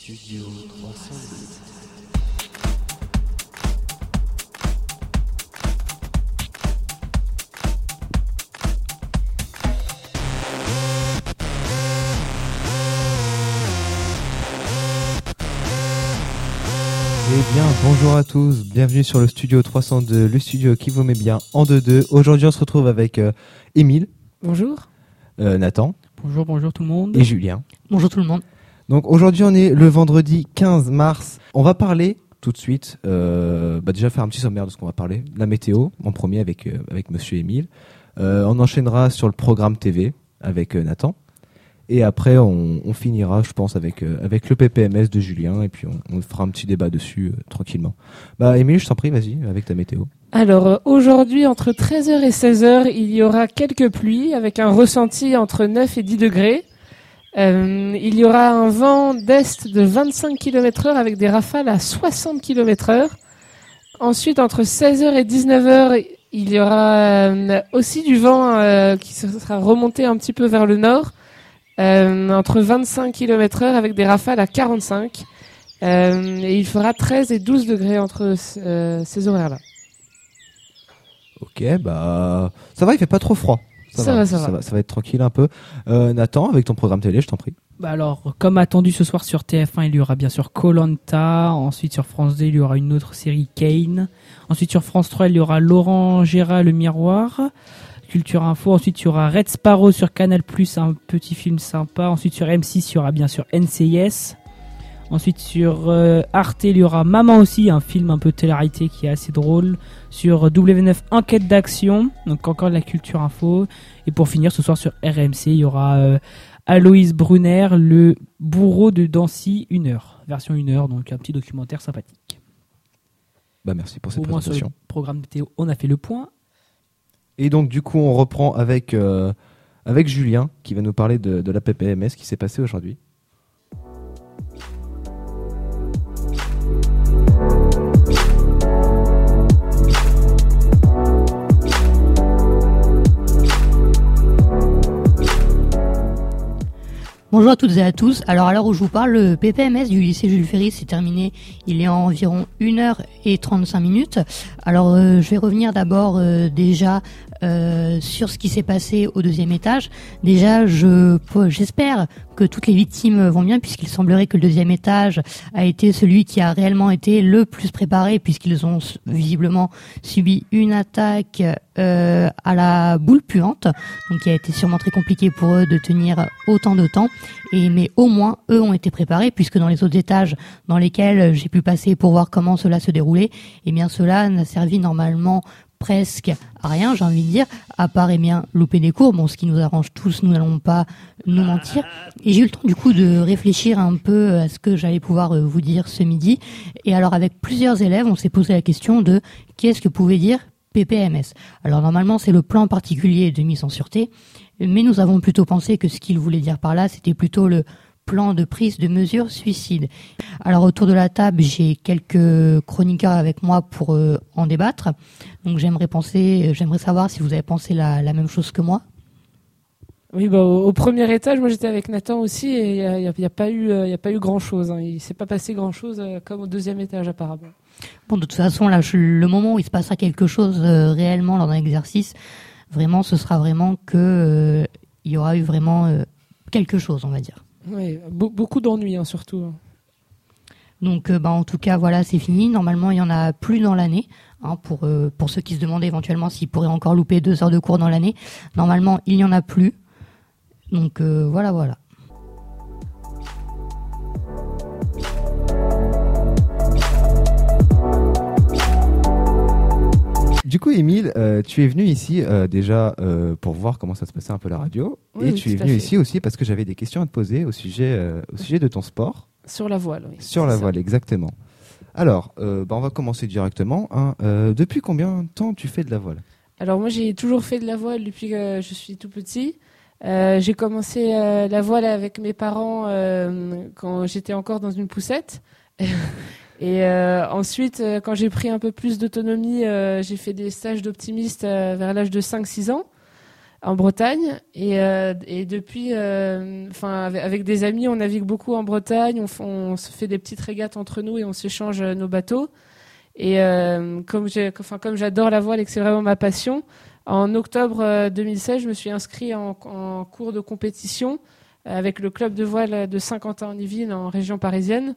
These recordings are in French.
Studio 308. Eh bien, bonjour à tous, bienvenue sur le studio 302, le studio qui vous met bien en 2-2. Aujourd'hui, on se retrouve avec euh, Émile, Bonjour. euh, Nathan Bonjour, bonjour tout le monde. et Julien. Bonjour tout le monde. Donc aujourd'hui, on est le vendredi 15 mars. On va parler tout de suite, euh, bah déjà faire un petit sommaire de ce qu'on va parler. La météo, en premier avec, euh, avec Monsieur Émile. Euh, on enchaînera sur le programme TV avec euh, Nathan. Et après, on, on finira, je pense, avec, euh, avec le PPMS de Julien. Et puis, on, on fera un petit débat dessus euh, tranquillement. Bah, Émile, je t'en prie, vas-y, avec ta météo. Alors aujourd'hui, entre 13h et 16h, il y aura quelques pluies avec un ressenti entre 9 et 10 degrés. Euh, il y aura un vent d'est de 25 km heure avec des rafales à 60 km heure. Ensuite, entre 16h et 19h, il y aura euh, aussi du vent euh, qui sera remonté un petit peu vers le nord, entre 25 km heure avec des rafales à 45. Euh, et il fera 13 et 12 degrés entre ces horaires-là. Ok, bah, ça va, il fait pas trop froid. Ça va, ça va. Ça va être tranquille un peu. Euh, Nathan, avec ton programme télé, je t'en prie. Bah alors, comme attendu ce soir sur TF1, il y aura bien sûr Colanta. Ensuite sur France 2, il y aura une autre série Kane. Ensuite sur France 3, il y aura Laurent Gérard le miroir. Culture Info. Ensuite, il y aura Red Sparrow sur Canal+, un petit film sympa. Ensuite sur M6, il y aura bien sûr NCIS. Ensuite sur euh, Arte, il y aura Maman aussi, un film un peu télé-réalité qui est assez drôle. Sur W9, Enquête d'action, donc encore de la culture info. Et pour finir, ce soir sur RMC, il y aura euh, Aloïs Brunner, le bourreau de Dancy, une heure. Version une heure, donc un petit documentaire sympathique. Bah, merci pour cette Au moins sur le présentation. programme météo, on a fait le point. Et donc, du coup, on reprend avec, euh, avec Julien, qui va nous parler de, de la PPMS qui s'est passée aujourd'hui. Bonjour à toutes et à tous. Alors à l'heure où je vous parle, le PPMS du lycée Jules Ferry s'est terminé il y a environ 1h35 minutes. Alors euh, je vais revenir d'abord euh, déjà euh, sur ce qui s'est passé au deuxième étage. Déjà, je j'espère que toutes les victimes vont bien puisqu'il semblerait que le deuxième étage a été celui qui a réellement été le plus préparé puisqu'ils ont visiblement subi une attaque euh, à la boule puante, donc qui a été sûrement très compliqué pour eux de tenir autant de temps. Et mais au moins eux ont été préparés puisque dans les autres étages dans lesquels j'ai pu passer pour voir comment cela se déroulait, eh bien cela n'a servi normalement presque rien, j'ai envie de dire, à part eh bien louper des cours, bon ce qui nous arrange tous, nous n'allons pas nous mentir. Et j'ai eu le temps du coup de réfléchir un peu à ce que j'allais pouvoir euh, vous dire ce midi. Et alors avec plusieurs élèves, on s'est posé la question de qu'est-ce que pouvait dire PPMS. Alors normalement c'est le plan particulier de mise en sûreté, mais nous avons plutôt pensé que ce qu'il voulait dire par là c'était plutôt le plan de prise de mesures suicide. Alors autour de la table, j'ai quelques chroniqueurs avec moi pour euh, en débattre. Donc j'aimerais penser, euh, j'aimerais savoir si vous avez pensé la, la même chose que moi. Oui, bah, au, au premier étage, moi j'étais avec Nathan aussi et il n'y a, y a- y a pas eu, euh, y a pas eu grand chose. Hein. Il s'est pas passé grand chose comme au deuxième étage apparemment. Bon, de toute façon, là, le moment où il se passera quelque chose réellement lors d'un exercice, vraiment, ce sera vraiment que il y aura eu vraiment quelque chose, on va dire. Oui, be- beaucoup d'ennuis hein, surtout. Donc, euh, bah, en tout cas, voilà, c'est fini. Normalement, il y en a plus dans l'année. hein, pour euh, pour ceux qui se demandaient éventuellement s'ils pourraient encore louper deux heures de cours dans l'année, normalement, il n'y en a plus. Donc euh, voilà, voilà. Du coup, Émile, euh, tu es venu ici euh, déjà euh, pour voir comment ça se passait un peu la radio. Oui, et oui, tu es venu ici aussi parce que j'avais des questions à te poser au sujet, au sujet de ton sport. Sur la voile, oui. Sur la ça. voile, exactement. Alors, bah, on va commencer directement. hein. Depuis combien de temps tu fais de la voile? Alors moi j'ai toujours fait de la voile depuis que je suis tout petit. J'ai commencé la voile avec mes parents quand j'étais encore dans une poussette. Et euh, ensuite, euh, quand j'ai pris un peu plus d'autonomie, euh, j'ai fait des stages d'optimiste vers l'âge de 5-6 ans. en Bretagne. Et, depuis, enfin, avec, des amis, on navigue beaucoup en Bretagne. On, se fait des petites régates entre nous et on s'échange nos bateaux. Et comme j'adore la voile et que c'est vraiment ma passion, en octobre euh, 2016, je me suis inscrit en, en cours de compétition avec le club de voile de Saint-Quentin-en-Yvelines en région parisienne.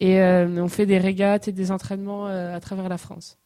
Et euh, on fait des régates et des entraînements euh, à travers la France.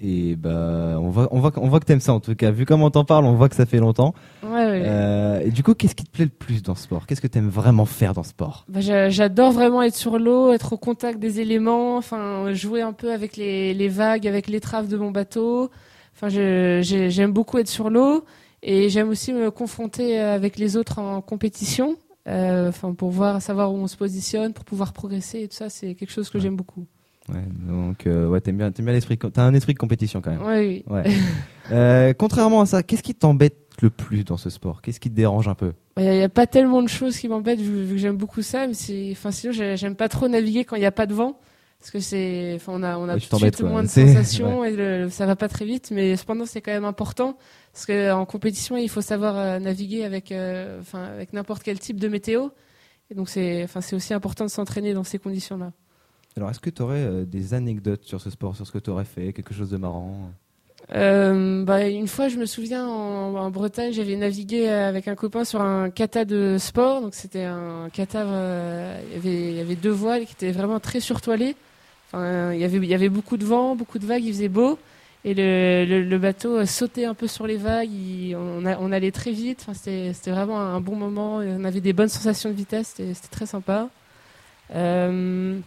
Et bah, on voit, on voit, on voit que t'aimes ça en tout cas. Vu comment t'en parles, on voit que ça fait longtemps. Ouais, ouais. Euh, et du coup, qu'est-ce qui te plaît le plus dans ce sport? Qu'est-ce que t'aimes vraiment faire dans ce sport? Bah, j'a- J'adore vraiment être sur l'eau, être au contact des éléments, enfin jouer un peu avec les, les vagues, avec l'étrave de mon bateau. Enfin, j'aime beaucoup être sur l'eau et j'aime aussi me confronter avec les autres en compétition. Euh, Enfin, pour voir, savoir où on se positionne, pour pouvoir progresser et tout ça, c'est quelque chose que Ouais. j'aime beaucoup. Ouais, donc euh, ouais, t'aimes bien, t'aimes bien l'esprit, t'as un esprit de compétition quand même. Ouais, oui. Ouais. Euh, contrairement à ça, qu'est-ce qui t'embête le plus dans ce sport? Qu'est-ce qui te dérange un peu? Il n'y a, pas tellement de choses qui m'embêtent vu, vu que j'aime beaucoup ça, mais c'est, enfin, sinon j'ai- j'aime pas trop naviguer quand il n'y a pas de vent. Parce que c'est, enfin, on a, on a Ouais, tu tout de t'embêtes, suite quoi. moins de sensations et le- ça va pas très vite, mais cependant c'est quand même important parce que en compétition il faut savoir euh, naviguer avec, euh, enfin, avec n'importe quel type de météo. Et donc c'est, enfin, c'est aussi important de s'entraîner dans ces conditions-là. Alors, est-ce que t'aurais euh, des anecdotes sur ce sport, sur ce que t'aurais fait, quelque chose de marrant? Euh, bah, une fois, je me souviens en, en Bretagne, j'avais navigué avec un copain sur un kata de sport. Donc c'était un kata, euh, il y avait deux voiles qui étaient vraiment très surtoilées. Y avait il y avait beaucoup de vent, beaucoup de vagues, il faisait beau. Et le, le, bateau sautait un peu sur les vagues, on, allait très vite. C'était vraiment un bon moment. On avait des bonnes sensations de vitesse, c'était très sympa. Euh,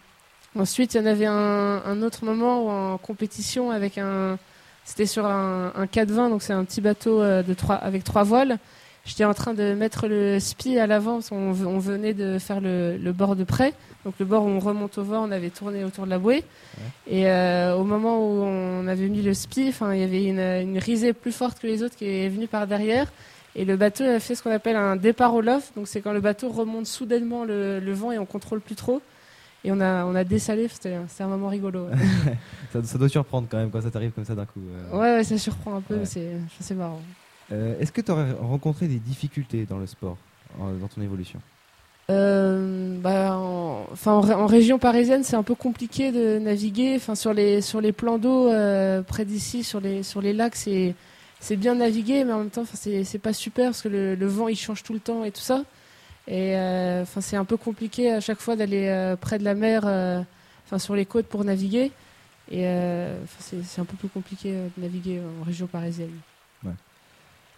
ensuite, il y en avait un, autre moment en compétition avec un, c'était sur un, un 420, donc c'est un petit bateau euh, de avec trois voiles. J'étais en train de mettre le spi à l'avant, ve- on venait de faire le, le bord de près. Donc le bord où on remonte au vent, on avait tourné autour de la bouée. Et euh, au moment où on avait mis le spi, il y avait une, une risée plus forte que les autres qui est venue par derrière. Et le bateau a fait ce qu'on appelle un départ au loft. Donc c'est quand le bateau remonte soudainement le, le vent et on contrôle plus trop. Et on a, on a dessalé, c'était un moment rigolo. ouais. ça, ça doit surprendre quand même quand ça t'arrive comme ça d'un coup. euh. Ouais, ouais, ça surprend un peu, mais c'est c'est marrant. Euh, est-ce que t'aurais rencontré des difficultés dans le sport, dans ton évolution? Euh, bah, en, en, ré- en région parisienne, c'est un peu compliqué de naviguer. Sur les sur les plans d'eau euh, près d'ici, sur les sur les lacs, c'est c'est bien naviguer, mais en même temps, c'est pas super parce que le, vent il change tout le temps et tout ça. Et c'est un peu compliqué à chaque fois d'aller près de la mer, sur les côtes pour naviguer. Et c'est un peu plus compliqué de naviguer en région parisienne.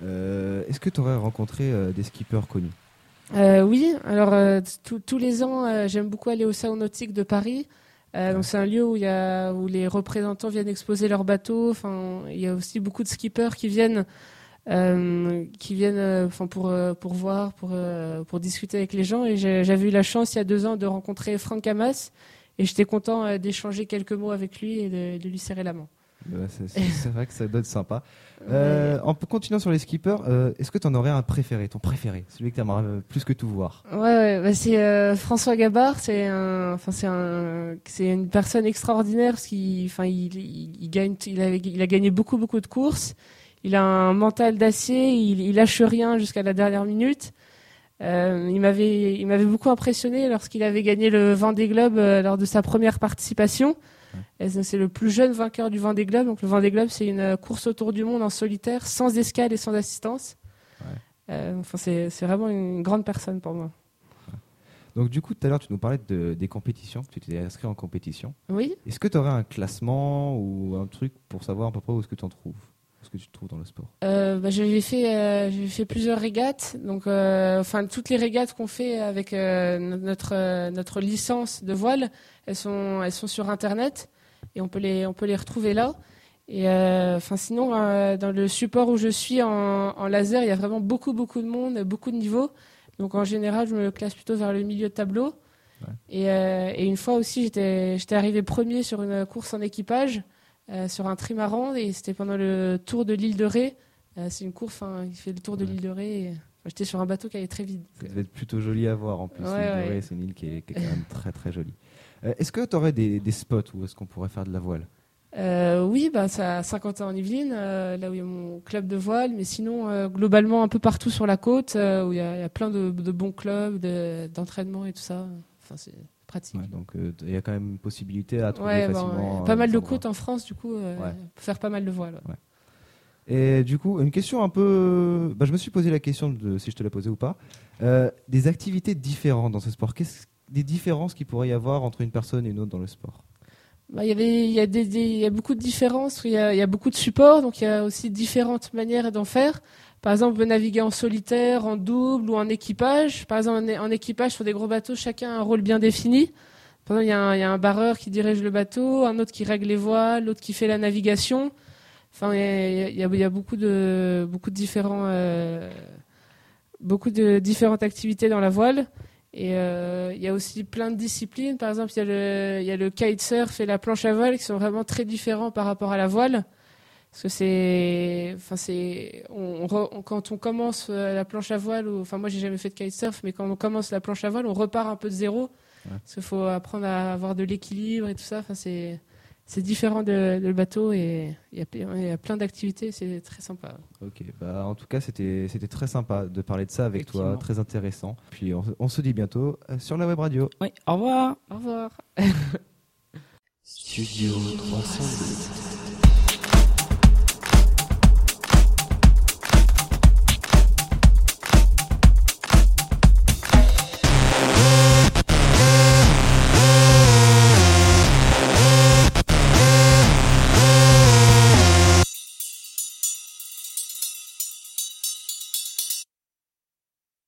Euh, Est-ce que t'aurais rencontré euh, des skippers connus? Euh, oui, alors tous- les ans, j'aime beaucoup aller au Salon nautique de Paris. Euh, donc c'est un lieu où il y a où les représentants viennent exposer leurs bateaux. Enfin, il y a aussi beaucoup de skippers qui viennent euh, qui viennent enfin pour pour voir pour pour discuter avec les gens. Et j'avais eu la chance il y a deux ans de rencontrer Franck Hamas et j'étais content d'échanger quelques mots avec lui et de, de lui serrer la main. C'est- vrai que ça doit être sympa. Euh, en continuant sur les skippers, euh, est-ce que t'en aurais un préféré, ton préféré, celui que t'aimerais euh, plus que tout voir? Ouais, ouais bah c'est euh, François Gabard, c'est un, enfin c'est un, c'est une personne extraordinaire parce qu'il, enfin il, il, il gagne, il a, il a gagné beaucoup beaucoup de courses. Il a un mental d'acier, il, il lâche rien jusqu'à la dernière minute. Euh, il m'avait, il m'avait beaucoup impressionné lorsqu'il avait gagné le Vendée Globe euh, lors de sa première participation. C'est le plus jeune vainqueur du Vendée Globe. Donc le Vendée Globe, c'est une euh, course autour du monde en solitaire, sans escale et sans assistance. Euh, enfin, c'est, vraiment une grande personne pour moi. Donc du coup, tout à l'heure, tu nous parlais de, des compétitions, tu t'es inscrit en compétition. Oui. Est-ce que tu aurais un classement ou un truc pour savoir à peu près où est-ce que tu en trouves? Est-ce que tu te trouves dans le sport? Euh, bah, fait, euh, j'avais fait plusieurs régates. Donc, euh, enfin, toutes les régates qu'on fait avec euh, notre notre licence de voile, elles sont elles sont sur internet et on peut les on peut les retrouver là. Et enfin, sinon, dans le support où je suis en, en laser, il y a vraiment beaucoup beaucoup de monde, beaucoup de niveaux. Donc, en général, je me classe plutôt vers le milieu de tableau. Ouais. Et, et une fois aussi, j'étais j'étais arrivé premier sur une course en équipage. Euh, sur un trimaran et c'était pendant le tour de l'île de Ré. Euh, c'est une course hein, qui fait le tour de l'île de Ré. et, enfin, J'étais sur un bateau qui allait très vite. Ça devait être plutôt joli à voir en plus. Ouais, l'île de. Ré, C'est une île qui est, qui est quand même très très jolie. Euh, est-ce que tu aurais des, des spots où est-ce qu'on pourrait faire de la voile? Euh, oui, bah, c'est à Saint-Quentin-en-Yvelines, euh, là où il y a mon club de voile, mais sinon, euh, globalement, un peu partout sur la côte, euh, où il y, a, il y a plein de, de bons clubs, de- d'entraînement et tout ça. Enfin, c'est pratique. Ouais, donc euh, il y a quand même une possibilité à trouver Ouais, bon, facilement. pas euh, mal des de côtes en France, du coup, euh, faire pas mal de voiles. Et du coup, une question un peu. Bah, je me suis posé la question de si je te la posais ou pas. Euh, des activités différentes dans ce sport. Qu'est-ce des différences qu'il pourrait y avoir entre une personne et une autre dans le sport? Bah, il y il y a des, des- il y a beaucoup de différences. Il y a, il y a beaucoup de supports, donc il y a aussi différentes manières d'en faire. Par exemple, on peut naviguer en solitaire, en double ou en équipage. Par exemple, en, équipage sur des gros bateaux, chacun a un rôle bien défini. Par exemple, il y, a un, barreur qui dirige le bateau, un autre qui règle les voiles, l'autre qui fait la navigation. Enfin, il y a, beaucoup de, beaucoup de différents, euh, beaucoup de différentes activités dans la voile. Et euh, il y a aussi plein de disciplines. Par exemple, il y a le, le kitesurf et la planche à voile qui sont vraiment très différents par rapport à la voile. Parce que c'est, enfin c'est, on, on re- on- quand on commence euh, la planche à voile, ou, enfin moi j'ai jamais fait de kitesurf, mais quand on commence la planche à voile, on repart un peu de zéro. Ouais. Parce qu'il faut apprendre à avoir de l'équilibre et tout ça. Enfin c'est, c'est différent de, de le bateau et il y a, il y a plein d'activités. C'est très sympa. Ok, bah, en tout cas, c'était c'était très sympa de parler de ça avec toi, très intéressant. Puis on, on se dit bientôt euh, sur la web radio. Oui, au revoir. Au revoir. Studio 308.